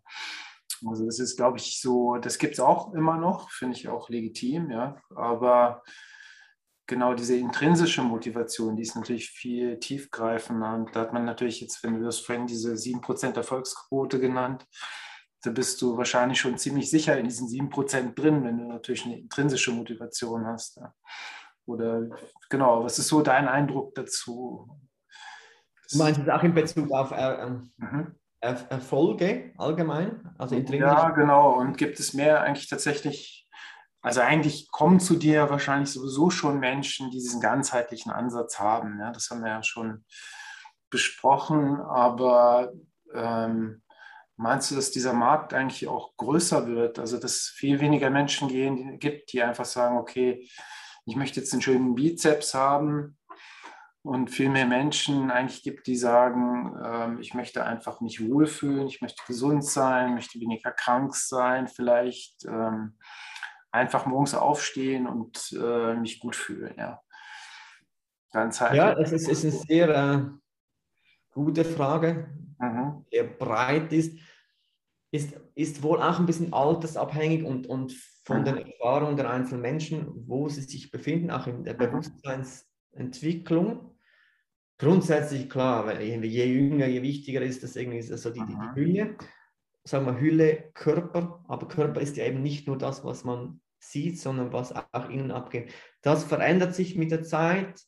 S1: Also das ist, glaube ich, so, das gibt es auch immer noch, finde ich auch legitim, ja. Aber genau diese intrinsische Motivation, die ist natürlich viel tiefgreifender. Und da hat man natürlich jetzt, wenn du das vorhin diese 7% Erfolgsquote genannt, da bist du wahrscheinlich schon ziemlich sicher in diesen 7% drin, wenn du natürlich eine intrinsische Motivation hast. Ja. Oder genau, was ist so dein Eindruck dazu?
S2: Du meinst es auch in Bezug auf äh, ähm, mhm. er Erfolge allgemein?
S1: Also ja, genau. Und gibt es mehr eigentlich tatsächlich, also eigentlich kommen zu dir wahrscheinlich sowieso schon Menschen, die diesen ganzheitlichen Ansatz haben. Ja? Das haben wir ja schon besprochen, aber ähm, meinst du, dass dieser Markt eigentlich auch größer wird? Also dass es viel weniger Menschen gehen, gibt, die einfach sagen, okay, ich möchte jetzt einen schönen Bizeps haben und viel mehr Menschen eigentlich gibt, die sagen, äh, ich möchte einfach mich wohlfühlen, ich möchte gesund sein, möchte weniger krank sein, vielleicht ähm, einfach morgens aufstehen und äh, mich gut fühlen. Ja,
S2: Ganz halt. Ja, es ist, es ist eine sehr äh, gute Frage, mhm. sehr breit ist. ist. Ist wohl auch ein bisschen altersabhängig und, und von den Erfahrungen der einzelnen Menschen, wo sie sich befinden, auch in der Bewusstseinsentwicklung. Grundsätzlich klar, je jünger, je wichtiger ist das irgendwie so die, die, die Hülle. Sagen wir Hülle, Körper, aber Körper ist ja eben nicht nur das, was man sieht, sondern was auch innen abgeht. Das verändert sich mit der Zeit.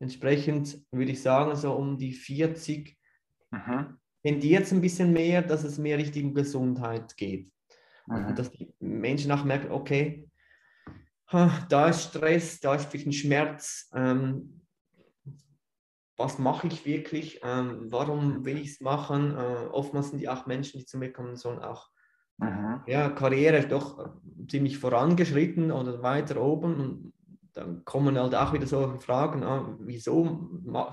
S2: Entsprechend würde ich sagen, so um die 40 mhm. tendiert es ein bisschen mehr, dass es mehr Richtung Gesundheit geht. Mhm. Und dass die Menschen auch merken, okay, da ist Stress, da ist ein bisschen Schmerz. Ähm, was mache ich wirklich? Ähm, warum will ich es machen? Äh, oftmals sind die auch Menschen, die zu mir kommen, sollen auch mhm. ja, Karriere doch ziemlich vorangeschritten oder weiter oben. Und dann kommen halt auch wieder so Fragen, ah, wieso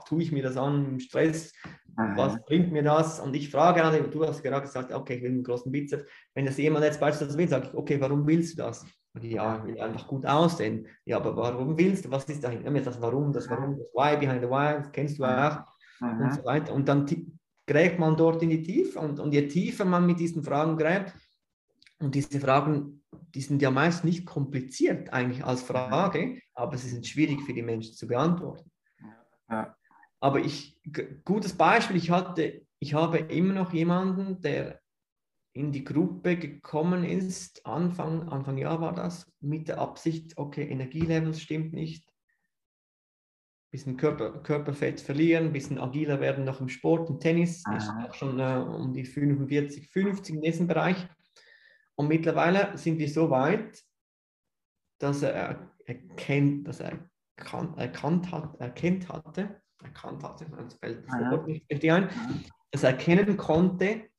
S2: tue ich mir das an im Stress? Mhm. Was bringt mir das? Und ich frage, an, du hast gerade gesagt, okay, ich will einen großen Bizeps. Wenn das jemand jetzt beispielsweise will, sage ich, okay, warum willst du das? Ja, ich will einfach gut aussehen. Ja, aber warum willst du? Was ist dahinter? Das Warum, das Warum, das Why behind the Why, das kennst du auch. Mhm. Und so weiter. Und dann gräbt man dort in die Tiefe. Und, und je tiefer man mit diesen Fragen gräbt, und diese Fragen, die sind ja meist nicht kompliziert eigentlich als Frage, aber sie sind schwierig für die Menschen zu beantworten. Ja. Aber ich, gutes Beispiel, ich hatte, ich habe immer noch jemanden, der in die Gruppe gekommen ist, Anfang, Anfang Jahr war das, mit der Absicht, okay, Energielevel stimmt nicht, bisschen Körper, Körperfett verlieren, ein bisschen agiler werden noch im Sport, im Tennis, ist auch schon äh, um die 45, 50 in diesem Bereich. Und mittlerweile sind wir so weit, dass er erkennt, dass er erkannt, erkannt hat, erkennt hatte, erkannt hatte, das fällt nicht ein, dass er erkennen konnte,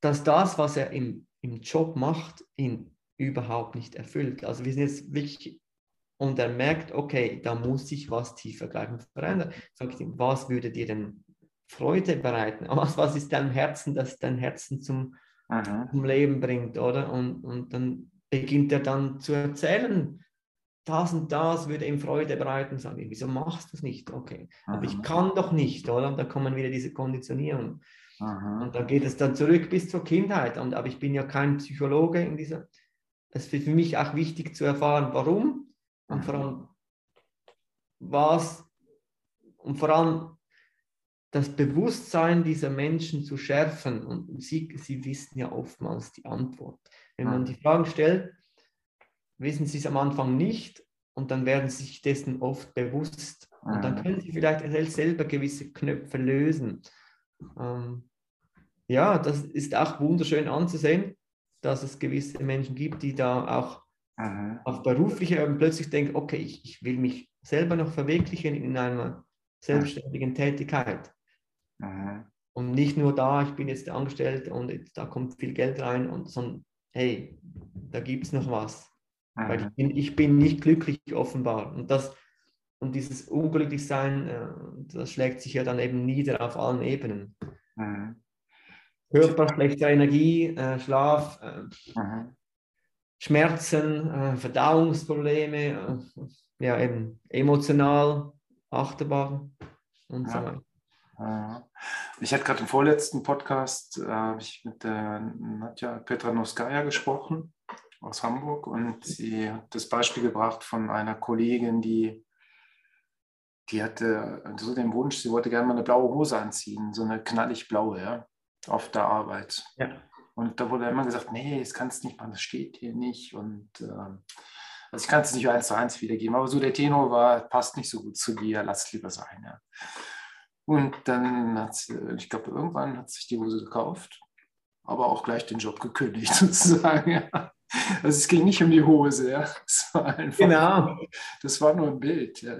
S2: dass das, was er im, im Job macht, ihn überhaupt nicht erfüllt. Also wir sind jetzt wirklich, und er merkt, okay, da muss sich was tiefergreifend verändern. Sag ich ihm, was würde dir denn Freude bereiten? [laughs] Was, was ist dein Herzen, das dein Herzen zum, zum Leben bringt, oder? Und, und dann beginnt er dann zu erzählen, das und das würde ihm Freude bereiten. Sage ich, wieso machst du es nicht? Okay, aber ich kann doch nicht, oder? Und da kommen wieder diese Konditionierungen. Aha. Und da geht es dann zurück bis zur Kindheit. Und, aber ich bin ja kein Psychologe in dieser. Es ist für mich auch wichtig zu erfahren, warum und vor allem was und vor allem das Bewusstsein dieser Menschen zu schärfen. Und sie, sie wissen ja oftmals die Antwort. Wenn man die Fragen stellt, wissen sie es am Anfang nicht und dann werden sie sich dessen oft bewusst. Und dann können sie vielleicht selber gewisse Knöpfe lösen. Ähm, ja, das ist auch wunderschön anzusehen, dass es gewisse Menschen gibt, die da auch Aha. auf beruflicher Ebene plötzlich denken, okay, ich, ich will mich selber noch verwirklichen in einer selbstständigen Tätigkeit. Aha. Und nicht nur da, ich bin jetzt angestellt und da kommt viel Geld rein, und, sondern hey, da gibt es noch was. Aha. Weil ich bin, ich bin nicht glücklich offenbar. Und das, und dieses Unglücklichsein, äh, das schlägt sich ja dann eben nieder auf allen Ebenen. Mhm. Körper, schlechte Energie, äh, Schlaf, äh, mhm. Schmerzen, äh, Verdauungsprobleme, ja eben emotional, Achterbahn und ja. so weiter.
S1: Ich hatte gerade im vorletzten Podcast äh, ich mit der Nadja Petranowskaja gesprochen aus Hamburg und sie hat das Beispiel gebracht von einer Kollegin, die die hatte so den Wunsch, sie wollte gerne mal eine blaue Hose anziehen, so eine knallig blaue, ja, auf der Arbeit. Ja. Und da wurde immer gesagt, nee, das kannst du nicht machen, das steht hier nicht. Und äh, also ich kann es nicht eins zu eins wiedergeben, aber so der Tenor war, passt nicht so gut zu dir, lass es lieber sein. Ja. Und dann hat sie, ich glaube, irgendwann hat sich die Hose gekauft, aber auch gleich den Job gekündigt [laughs] sozusagen. Ja. Also es ging nicht um die Hose, ja. Es war einfach, genau. Das war nur ein Bild. Ja.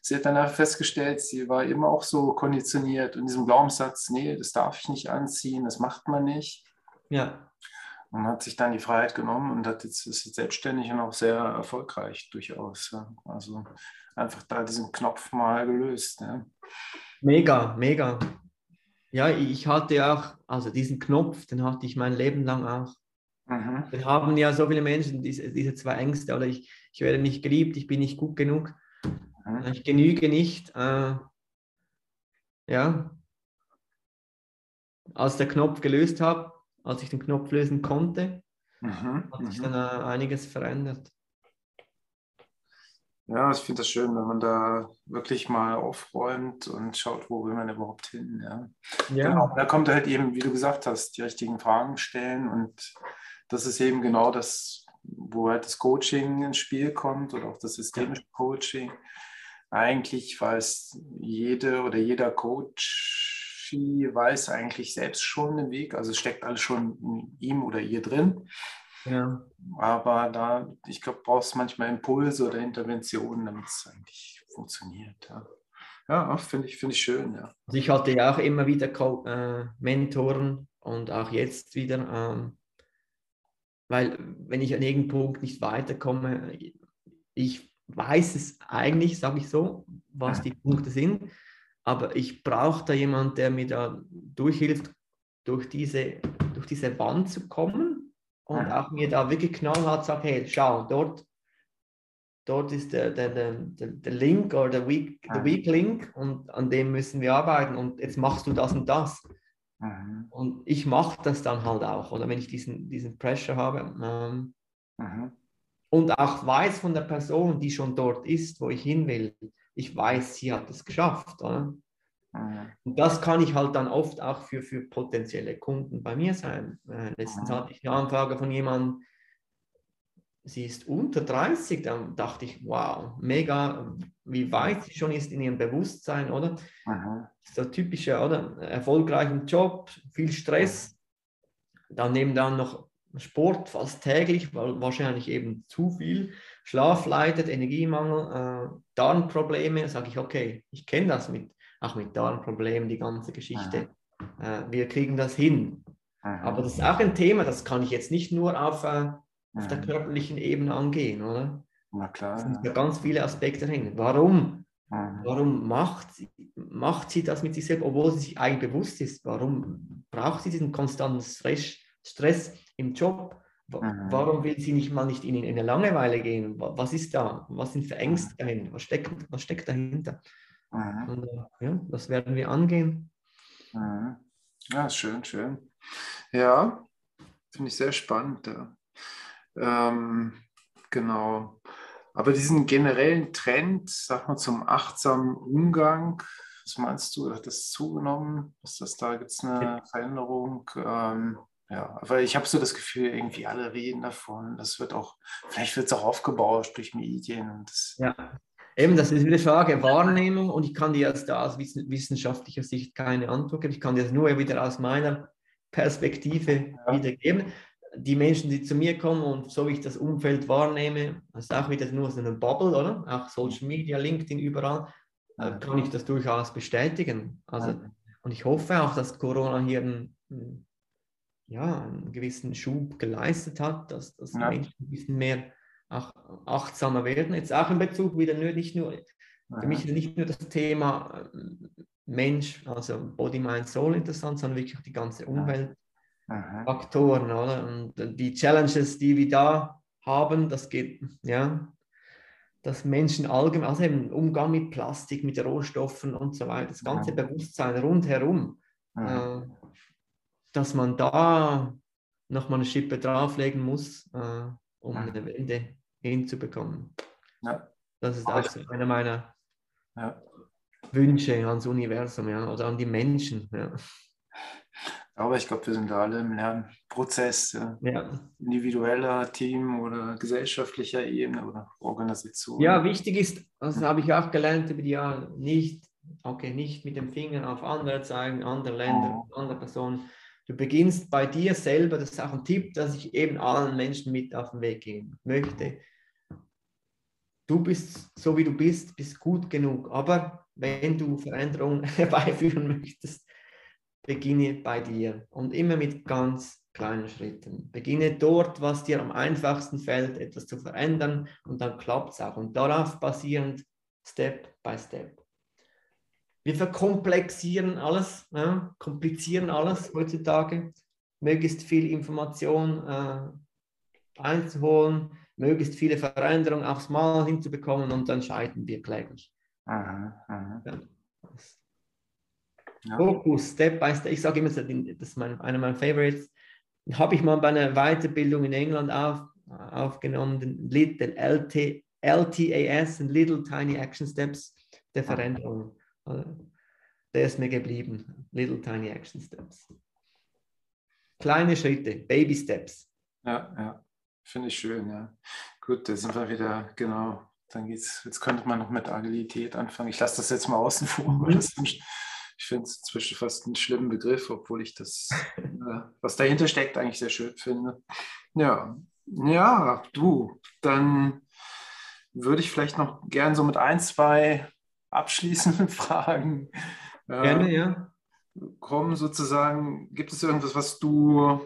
S1: Sie hat danach festgestellt, sie war immer auch so konditioniert und diesem Glaubenssatz, nee, das darf ich nicht anziehen, das macht man nicht. Ja. Und hat sich dann die Freiheit genommen und hat jetzt, ist jetzt selbstständig und auch sehr erfolgreich durchaus. Ja. Also einfach da diesen Knopf mal gelöst. Ja.
S2: Mega, mega. Ja, ich hatte auch, also diesen Knopf, den hatte ich mein Leben lang auch. Mhm. Dann haben ja so viele Menschen diese, diese zwei Ängste, oder ich, ich werde nicht geliebt, ich bin nicht gut genug, mhm. ich genüge nicht. Äh, ja, als der Knopf gelöst habe, als ich den Knopf lösen konnte, mhm. hat sich dann äh, einiges verändert.
S1: Ja, ich finde das schön, wenn man da wirklich mal aufräumt und schaut, wo will man überhaupt hin. Ja. ja. Genau, da kommt halt eben, wie du gesagt hast, die richtigen Fragen stellen und das ist eben genau das, wo halt das Coaching ins Spiel kommt oder auch das systemische Coaching. Eigentlich weiß jede oder jeder Coach weiß eigentlich selbst schon den Weg, also es steckt alles schon in ihm oder ihr drin.
S2: Ja.
S1: Aber da, ich glaube, brauchst manchmal Impulse oder Interventionen, damit es eigentlich funktioniert. Ja, ja finde ich, find ich schön. Ja.
S2: Also ich hatte ja auch immer wieder äh, Mentoren und auch jetzt wieder, ähm, weil wenn ich an irgendeinem Punkt nicht weiterkomme, ich weiß es eigentlich, sage ich so, was die Punkte sind, aber ich brauche da jemanden, der mir da durchhilft, durch diese, durch diese Wand zu kommen und auch mir da wirklich knallhart sagt, hey, schau, dort, dort ist der, der, der, der Link oder der Weak, der Weak Link und an dem müssen wir arbeiten und jetzt machst du das und das. Mhm. Und ich mache das dann halt auch, oder wenn ich diesen, diesen Pressure habe. Ähm, mhm. Und auch weiß von der Person, die schon dort ist, wo ich hin will, ich weiß, sie hat es geschafft. Oder? Mhm. Und das kann ich halt dann oft auch für, für potenzielle Kunden bei mir sein. Äh, letztens mhm. hatte ich eine Anfrage von jemandem, sie ist unter 30, dann dachte ich, wow, mega, wie weit sie schon ist in ihrem Bewusstsein, oder? Mhm. So typischer, oder? Erfolgreichen Job, viel Stress, dann nehmen dann noch Sport fast täglich, weil wahrscheinlich eben zu viel Schlaf leidet, Energiemangel, äh, Darmprobleme, sage ich, okay, ich kenne das mit, auch mit Darmproblemen, die ganze Geschichte. Äh, wir kriegen das hin. Aber das ist auch ein Thema, das kann ich jetzt nicht nur auf, äh, auf der körperlichen Ebene angehen, oder?
S1: Na klar. Es
S2: sind ja ganz viele Aspekte hängen. Warum? Warum macht sie, macht sie das mit sich selbst, obwohl sie sich eigentlich bewusst ist? Warum braucht sie diesen konstanten Stress, Stress im Job. Mhm. Warum will sie nicht mal nicht in, in eine Langeweile gehen? Was ist da? Was sind für Ängste dahinter? Was steckt, was steckt dahinter? Mhm. Und, äh, ja, das werden wir angehen.
S1: Mhm. Ja, schön, schön. Ja, finde ich sehr spannend. Ja. Ähm, genau. Aber diesen generellen Trend, sag mal, zum achtsamen Umgang, was meinst du, hat das zugenommen? Ist das da gibt es eine Veränderung? Ähm, ja, aber ich habe so das Gefühl, irgendwie alle reden davon. Das wird auch, vielleicht wird es auch aufgebaut durch Medien. Und das,
S2: ja, eben, das ist eine Frage Wahrnehmung und ich kann dir jetzt da aus wissenschaftlicher Sicht keine Antwort geben. Ich kann dir das nur wieder aus meiner Perspektive ja. wiedergeben. Die Menschen, die zu mir kommen und so wie ich das Umfeld wahrnehme, das ist auch wieder nur so eine Bubble, oder? Auch Social Media, LinkedIn, überall, ja. kann ich das durchaus bestätigen. Also. Und ich hoffe auch, dass Corona hier ein ja, einen gewissen Schub geleistet hat, dass, dass ja. Menschen ein bisschen mehr auch achtsamer werden. Jetzt auch in Bezug wieder nur, nicht nur, für mich ist nicht nur das Thema äh, Mensch, also Body, Mind, Soul interessant, sondern wirklich die ganze Umweltfaktoren, oder? Und die Challenges, die wir da haben, das geht, ja, dass Menschen allgemein, also eben Umgang mit Plastik, mit Rohstoffen und so weiter, das ganze Bewusstsein rundherum, äh, dass man da nochmal eine Schippe drauflegen muss, äh, um ja. eine Wende hinzubekommen. Ja. Das ist auch so einer meiner ja. Wünsche ans Universum ja, oder an die Menschen. Ja.
S1: Aber ich glaube, wir sind da alle im Lernprozess, ja. individueller Team oder gesellschaftlicher Ebene oder Organisation.
S2: Ja, wichtig ist, das habe ich auch gelernt über die Jahre, nicht, okay, nicht mit dem Finger auf andere zeigen, andere Länder, oh. andere Personen, Du beginnst bei dir selber, das ist auch ein Tipp, dass ich eben allen Menschen mit auf den Weg gehen möchte. Du bist so wie du bist, bist gut genug. Aber wenn du Veränderungen [laughs] herbeiführen möchtest, beginne bei dir und immer mit ganz kleinen Schritten. Beginne dort, was dir am einfachsten fällt, etwas zu verändern und dann klappt es auch. Und darauf basierend Step by Step. Wir verkomplexieren alles, ja, komplizieren alles heutzutage, möglichst viel Information äh, einzuholen, möglichst viele Veränderungen aufs Mal hinzubekommen und dann scheitern wir kläglich. Aha, aha. Ja. Fokus, Step by Step. Ich sage immer, das ist mein, einer meiner Favorites. Habe ich mal bei einer Weiterbildung in England auf, aufgenommen, den, den LT, LTAS, Little Tiny Action Steps der Veränderung. Der ist mir geblieben. Little Tiny Action Steps. Kleine Schritte, Baby Steps.
S1: Ja, ja. Finde ich schön, ja. Gut, da sind wir wieder, genau. Dann geht's, jetzt könnte man noch mit Agilität anfangen. Ich lasse das jetzt mal außen vor. Mhm. Das, ich finde es inzwischen fast einen schlimmen Begriff, obwohl ich das, [laughs] äh, was dahinter steckt, eigentlich sehr schön finde. Ja, Ja, du, dann würde ich vielleicht noch gern so mit ein, zwei abschließenden [laughs] Fragen
S2: äh, Gerne, ja.
S1: kommen. Sozusagen, gibt es irgendwas, was du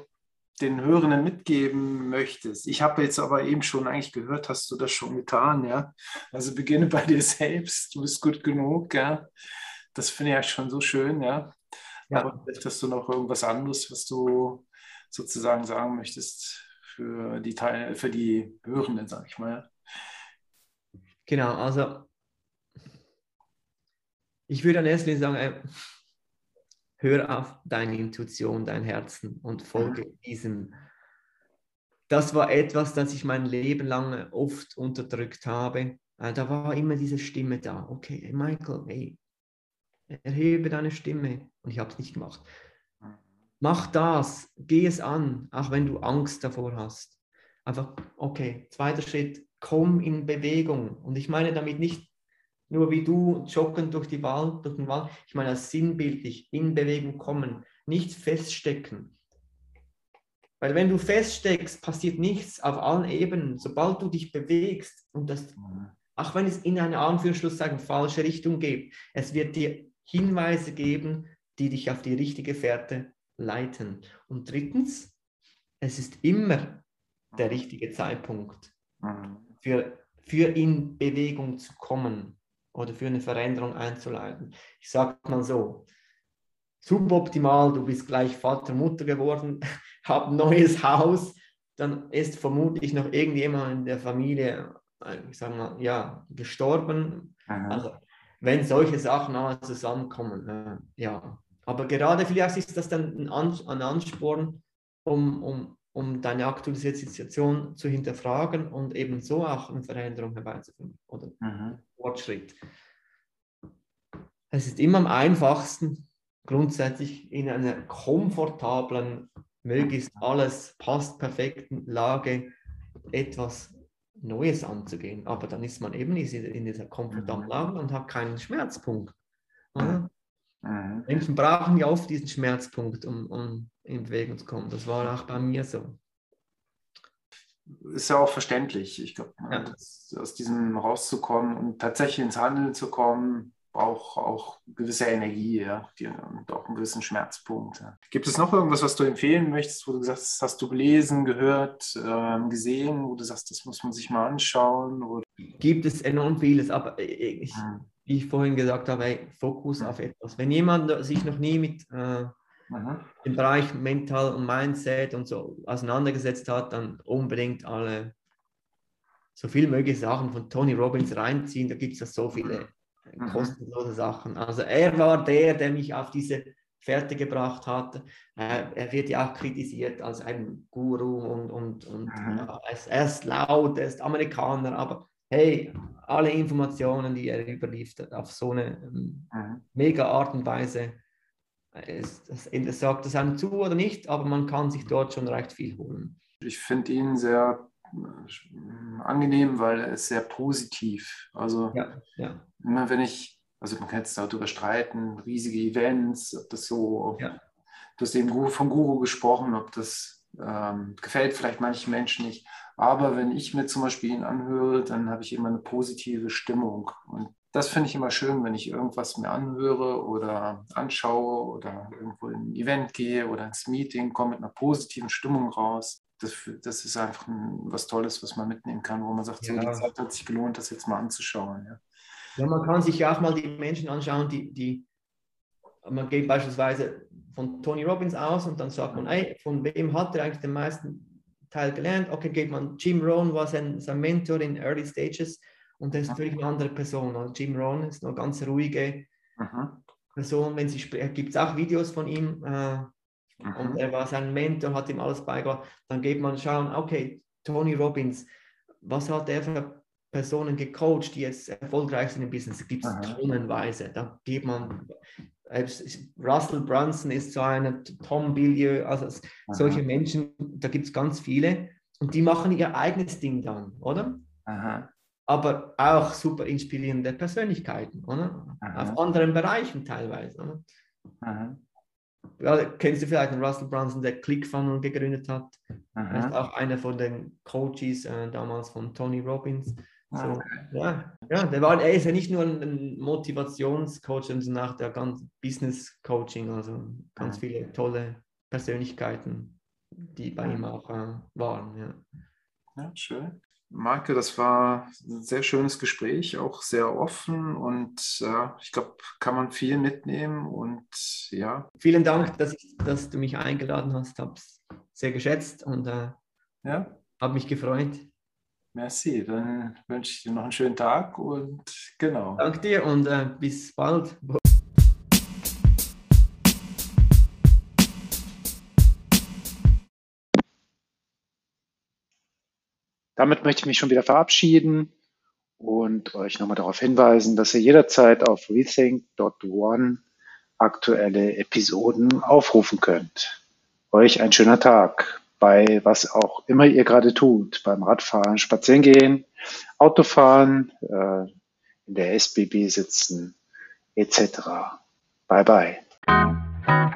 S1: den Hörenden mitgeben möchtest? Ich habe jetzt aber eben schon eigentlich gehört, hast du das schon getan, ja? Also beginne bei dir selbst, du bist gut genug, ja? Das finde ich ja schon so schön, ja? ja. Aber hast du noch irgendwas anderes, was du sozusagen sagen möchtest für die Teil, für die Hörenden, sag ich mal?
S2: Genau, also ich würde an erster Linie sagen, äh, hör auf deine Intuition, dein Herzen und folge mhm. diesem. Das war etwas, das ich mein Leben lang oft unterdrückt habe. Äh, da war immer diese Stimme da. Okay, Michael, hey, erhebe deine Stimme. Und ich habe es nicht gemacht. Mhm. Mach das, geh es an, auch wenn du Angst davor hast. Einfach, okay, zweiter Schritt, komm in Bewegung. Und ich meine damit nicht nur wie du joggen durch, die Wald, durch den Wald. Ich meine das sinnbildlich, in Bewegung kommen, nicht feststecken. Weil wenn du feststeckst, passiert nichts auf allen Ebenen. Sobald du dich bewegst und das, auch wenn es in eine Anführungsschlusszeichen falsche Richtung geht, es wird dir Hinweise geben, die dich auf die richtige Fährte leiten. Und drittens, es ist immer der richtige Zeitpunkt für, für in Bewegung zu kommen oder für eine Veränderung einzuleiten. Ich sage mal so, suboptimal, du bist gleich Vater, Mutter geworden, [laughs] hab ein neues Haus, dann ist vermutlich noch irgendjemand in der Familie, äh, ich sage mal, ja, gestorben. Also, wenn solche Sachen einmal zusammenkommen, äh, ja. Aber gerade vielleicht ist das dann ein, ein Ansporn, um, um, um deine aktuelle Situation zu hinterfragen und eben so auch eine Veränderung herbeizuführen oder mhm. Fortschritt. Es ist immer am einfachsten, grundsätzlich in einer komfortablen, möglichst alles passt perfekten Lage etwas Neues anzugehen. Aber dann ist man eben in dieser komfortablen. Lage und hat keinen Schmerzpunkt. Mhm. Menschen brauchen ja oft diesen Schmerzpunkt, um, um in Bewegung zu kommen. Das war auch bei mir so.
S1: Ist ja auch verständlich. Ich glaube, ja. aus diesem rauszukommen und tatsächlich ins Handeln zu kommen, braucht auch gewisse Energie ja, und auch einen gewissen Schmerzpunkt. Ja. Gibt es noch irgendwas, was du empfehlen möchtest, wo du gesagt hast, hast du gelesen, gehört, ähm, gesehen, wo du sagst, das muss man sich mal anschauen? Oder?
S2: Gibt es enorm vieles, aber ich, hm. wie ich vorhin gesagt habe, Fokus hm. auf etwas. Wenn jemand sich noch nie mit äh, im Bereich Mental und Mindset und so auseinandergesetzt hat, dann unbedingt alle so viel mögliche Sachen von Tony Robbins reinziehen. Da gibt es ja so viele mhm. kostenlose Sachen. Also er war der, der mich auf diese Fährte gebracht hat. Äh, er wird ja auch kritisiert als ein Guru und, und, und mhm. ja, er ist laut, er ist Amerikaner, aber hey, alle Informationen, die er überliefert, auf so eine ähm, mhm. mega Art und Weise es, es, sagt es einem zu oder nicht, aber man kann sich dort schon recht viel holen.
S1: Ich finde ihn sehr äh, angenehm, weil er ist sehr positiv. Also ja, ja. immer wenn ich, also man kann jetzt darüber streiten, riesige Events, ob das so, ja. du hast eben vom Guru gesprochen, ob das ähm, gefällt vielleicht manchen Menschen nicht. Aber wenn ich mir zum Beispiel ihn anhöre, dann habe ich immer eine positive Stimmung. Und das finde ich immer schön, wenn ich irgendwas mir anhöre oder anschaue oder irgendwo in ein Event gehe oder ins Meeting, komme mit einer positiven Stimmung raus. Das, das ist einfach ein, was Tolles, was man mitnehmen kann, wo man sagt, ja. so, die Zeit hat sich gelohnt, das jetzt mal anzuschauen. Ja.
S2: ja, man kann sich ja auch mal die Menschen anschauen, die, die man geht beispielsweise von Tony Robbins aus und dann sagt man, ey, von wem hat er eigentlich den meisten Teil gelernt? Okay, geht man, Jim Rohn war sein, sein Mentor in Early Stages und das ist völlig eine andere Person. Also Jim Rohn ist eine ganz ruhige Aha. Person. Wenn sie gibt es auch Videos von ihm äh, und er war sein Mentor, hat ihm alles beigebracht. Dann geht man schauen, okay, Tony Robbins, was hat er für Personen gecoacht, die jetzt erfolgreich sind im Business? Gibt es tonnenweise. Da geht man, Russell Brunson ist so einer, Tom Billieu, also Aha. solche Menschen, da gibt es ganz viele und die machen ihr eigenes Ding dann, oder? Aha aber auch super inspirierende Persönlichkeiten, oder? Auf anderen Bereichen teilweise. Oder? Ja, kennst du vielleicht den Russell Brunson, der ClickFunnel gegründet hat.
S1: Mhm.
S2: Er ist auch einer von den Coaches äh, damals von Tony Robbins. So,
S1: Okay.
S2: ja, ja, der war, er ist ja nicht nur ein, Motivationscoach, sondern auch der ganz Business Coaching, also ganz
S1: Mhm.
S2: viele tolle Persönlichkeiten, die bei
S1: Mhm.
S2: ihm auch äh, waren. Ja.
S1: Ja, schön. Marke, das war ein sehr schönes Gespräch, auch sehr offen und ja, ich glaube, kann man viel mitnehmen und ja,
S2: Vielen Dank, dass, ich, dass du mich eingeladen hast, habe es sehr geschätzt und äh,
S1: ja,
S2: habe mich gefreut.
S1: merci. Dann wünsche ich dir noch einen schönen Tag und genau.
S2: Danke dir und äh, bis bald.
S3: Damit möchte ich mich schon wieder verabschieden und euch nochmal darauf hinweisen, dass ihr jederzeit auf rethink.one aktuelle Episoden aufrufen könnt. Euch ein schöner Tag bei was auch immer ihr gerade tut, beim Radfahren, Spazierengehen, Autofahren, äh, in der SBB sitzen, etc. Bye bye.